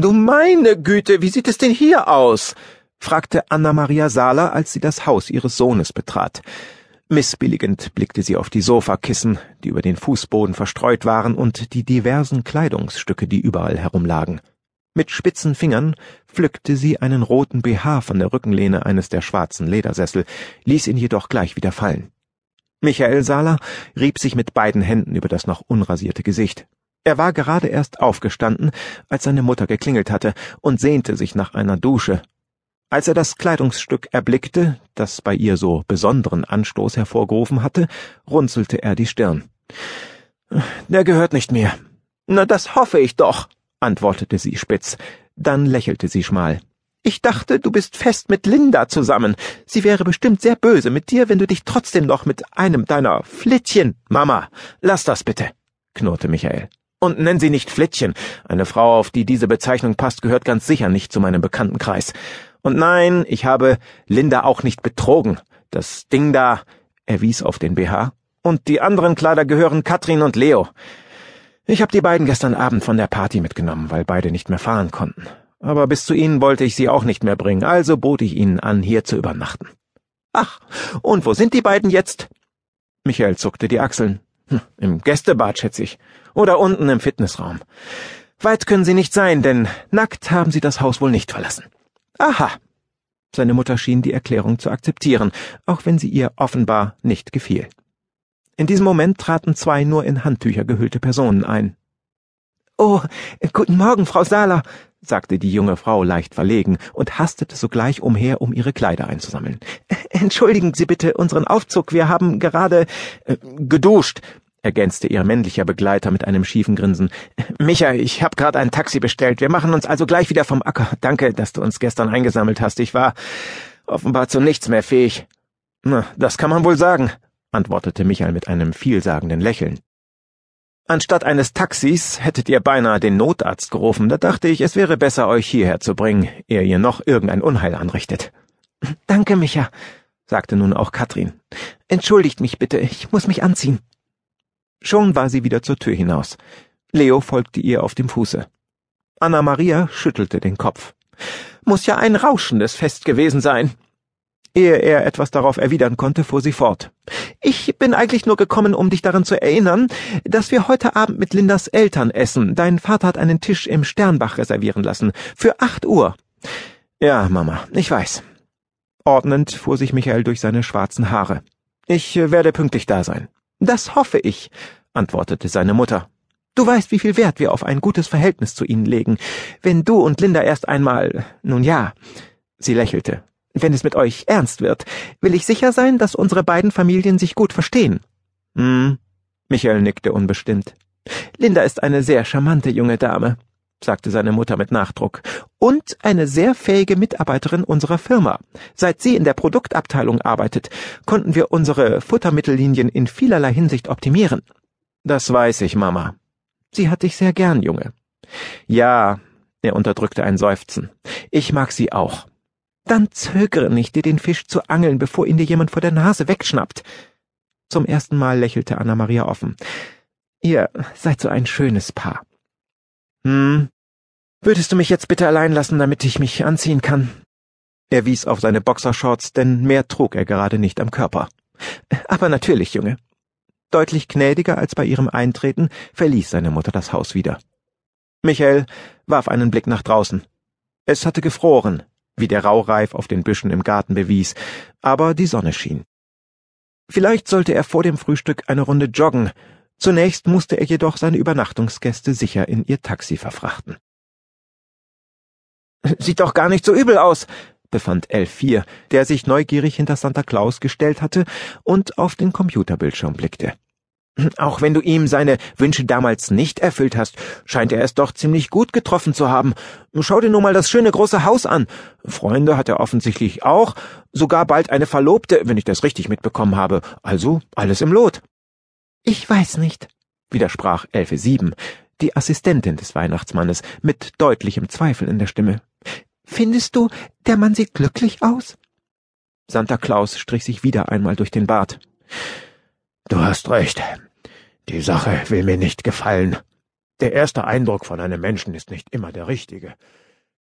Du meine Güte, wie sieht es denn hier aus? fragte Anna-Maria Sala, als sie das Haus ihres Sohnes betrat. Missbilligend blickte sie auf die Sofakissen, die über den Fußboden verstreut waren, und die diversen Kleidungsstücke, die überall herumlagen. Mit spitzen Fingern pflückte sie einen roten BH von der Rückenlehne eines der schwarzen Ledersessel, ließ ihn jedoch gleich wieder fallen. Michael Sala rieb sich mit beiden Händen über das noch unrasierte Gesicht. Er war gerade erst aufgestanden, als seine Mutter geklingelt hatte, und sehnte sich nach einer Dusche. Als er das Kleidungsstück erblickte, das bei ihr so besonderen Anstoß hervorgerufen hatte, runzelte er die Stirn. Der gehört nicht mir. Na, das hoffe ich doch, antwortete sie spitz. Dann lächelte sie schmal. Ich dachte, du bist fest mit Linda zusammen. Sie wäre bestimmt sehr böse mit dir, wenn du dich trotzdem noch mit einem deiner Flittchen. Mama, lass das bitte, knurrte Michael. Und nenn sie nicht Flittchen. Eine Frau, auf die diese Bezeichnung passt, gehört ganz sicher nicht zu meinem Bekanntenkreis. Und nein, ich habe Linda auch nicht betrogen. Das Ding da, er wies auf den BH. Und die anderen Kleider gehören Katrin und Leo. Ich habe die beiden gestern Abend von der Party mitgenommen, weil beide nicht mehr fahren konnten. Aber bis zu ihnen wollte ich sie auch nicht mehr bringen, also bot ich ihnen an, hier zu übernachten. Ach, und wo sind die beiden jetzt? Michael zuckte die Achseln. Hm, Im Gästebad, schätze ich. Oder unten im Fitnessraum. Weit können sie nicht sein, denn nackt haben sie das Haus wohl nicht verlassen. Aha. Seine Mutter schien die Erklärung zu akzeptieren, auch wenn sie ihr offenbar nicht gefiel. In diesem Moment traten zwei nur in Handtücher gehüllte Personen ein. Oh, guten Morgen, Frau Sala, sagte die junge Frau leicht verlegen und hastete sogleich umher, um ihre Kleider einzusammeln. Entschuldigen Sie bitte unseren Aufzug, wir haben gerade äh, geduscht, ergänzte ihr männlicher Begleiter mit einem schiefen Grinsen. Micha, ich hab grad ein Taxi bestellt. Wir machen uns also gleich wieder vom Acker. Danke, dass du uns gestern eingesammelt hast. Ich war offenbar zu nichts mehr fähig. Na, das kann man wohl sagen, antwortete Michael mit einem vielsagenden Lächeln. Anstatt eines Taxis hättet ihr beinahe den Notarzt gerufen. Da dachte ich, es wäre besser, euch hierher zu bringen, ehe ihr noch irgendein Unheil anrichtet. Danke, Micha, sagte nun auch Katrin. Entschuldigt mich bitte, ich muss mich anziehen. Schon war sie wieder zur Tür hinaus. Leo folgte ihr auf dem Fuße. Anna Maria schüttelte den Kopf. Muss ja ein rauschendes Fest gewesen sein. Ehe er etwas darauf erwidern konnte, fuhr sie fort. Ich bin eigentlich nur gekommen, um dich daran zu erinnern, dass wir heute Abend mit Lindas Eltern essen. Dein Vater hat einen Tisch im Sternbach reservieren lassen. Für acht Uhr. Ja, Mama, ich weiß. Ordnend fuhr sich Michael durch seine schwarzen Haare. Ich werde pünktlich da sein. Das hoffe ich, antwortete seine Mutter. Du weißt, wie viel Wert wir auf ein gutes Verhältnis zu ihnen legen. Wenn du und Linda erst einmal. Nun ja. Sie lächelte. Wenn es mit euch ernst wird, will ich sicher sein, dass unsere beiden Familien sich gut verstehen. Hm. Michael nickte unbestimmt. Linda ist eine sehr charmante junge Dame, sagte seine Mutter mit Nachdruck, und eine sehr fähige Mitarbeiterin unserer Firma. Seit sie in der Produktabteilung arbeitet, konnten wir unsere Futtermittellinien in vielerlei Hinsicht optimieren. Das weiß ich, Mama. Sie hat dich sehr gern, Junge. Ja, er unterdrückte ein Seufzen. Ich mag sie auch. Dann zögere nicht, dir den Fisch zu angeln, bevor ihn dir jemand vor der Nase wegschnappt. Zum ersten Mal lächelte Anna Maria offen. Ihr seid so ein schönes Paar. Hm. Würdest du mich jetzt bitte allein lassen, damit ich mich anziehen kann? Er wies auf seine Boxershorts, denn mehr trug er gerade nicht am Körper. Aber natürlich, Junge. Deutlich gnädiger als bei ihrem Eintreten verließ seine Mutter das Haus wieder. Michael warf einen Blick nach draußen. Es hatte gefroren, wie der Raureif auf den Büschen im Garten bewies, aber die Sonne schien. Vielleicht sollte er vor dem Frühstück eine Runde joggen, zunächst musste er jedoch seine Übernachtungsgäste sicher in ihr Taxi verfrachten. Sieht doch gar nicht so übel aus, befand L4, der sich neugierig hinter Santa Claus gestellt hatte und auf den Computerbildschirm blickte. Auch wenn du ihm seine Wünsche damals nicht erfüllt hast, scheint er es doch ziemlich gut getroffen zu haben. Schau dir nur mal das schöne große Haus an. Freunde hat er offensichtlich auch, sogar bald eine Verlobte, wenn ich das richtig mitbekommen habe. Also alles im Lot. Ich weiß nicht, widersprach Elfe sieben, die Assistentin des Weihnachtsmannes, mit deutlichem Zweifel in der Stimme. Findest du, der Mann sieht glücklich aus? Santa Claus strich sich wieder einmal durch den Bart. Du hast recht. Die Sache will mir nicht gefallen. Der erste Eindruck von einem Menschen ist nicht immer der richtige.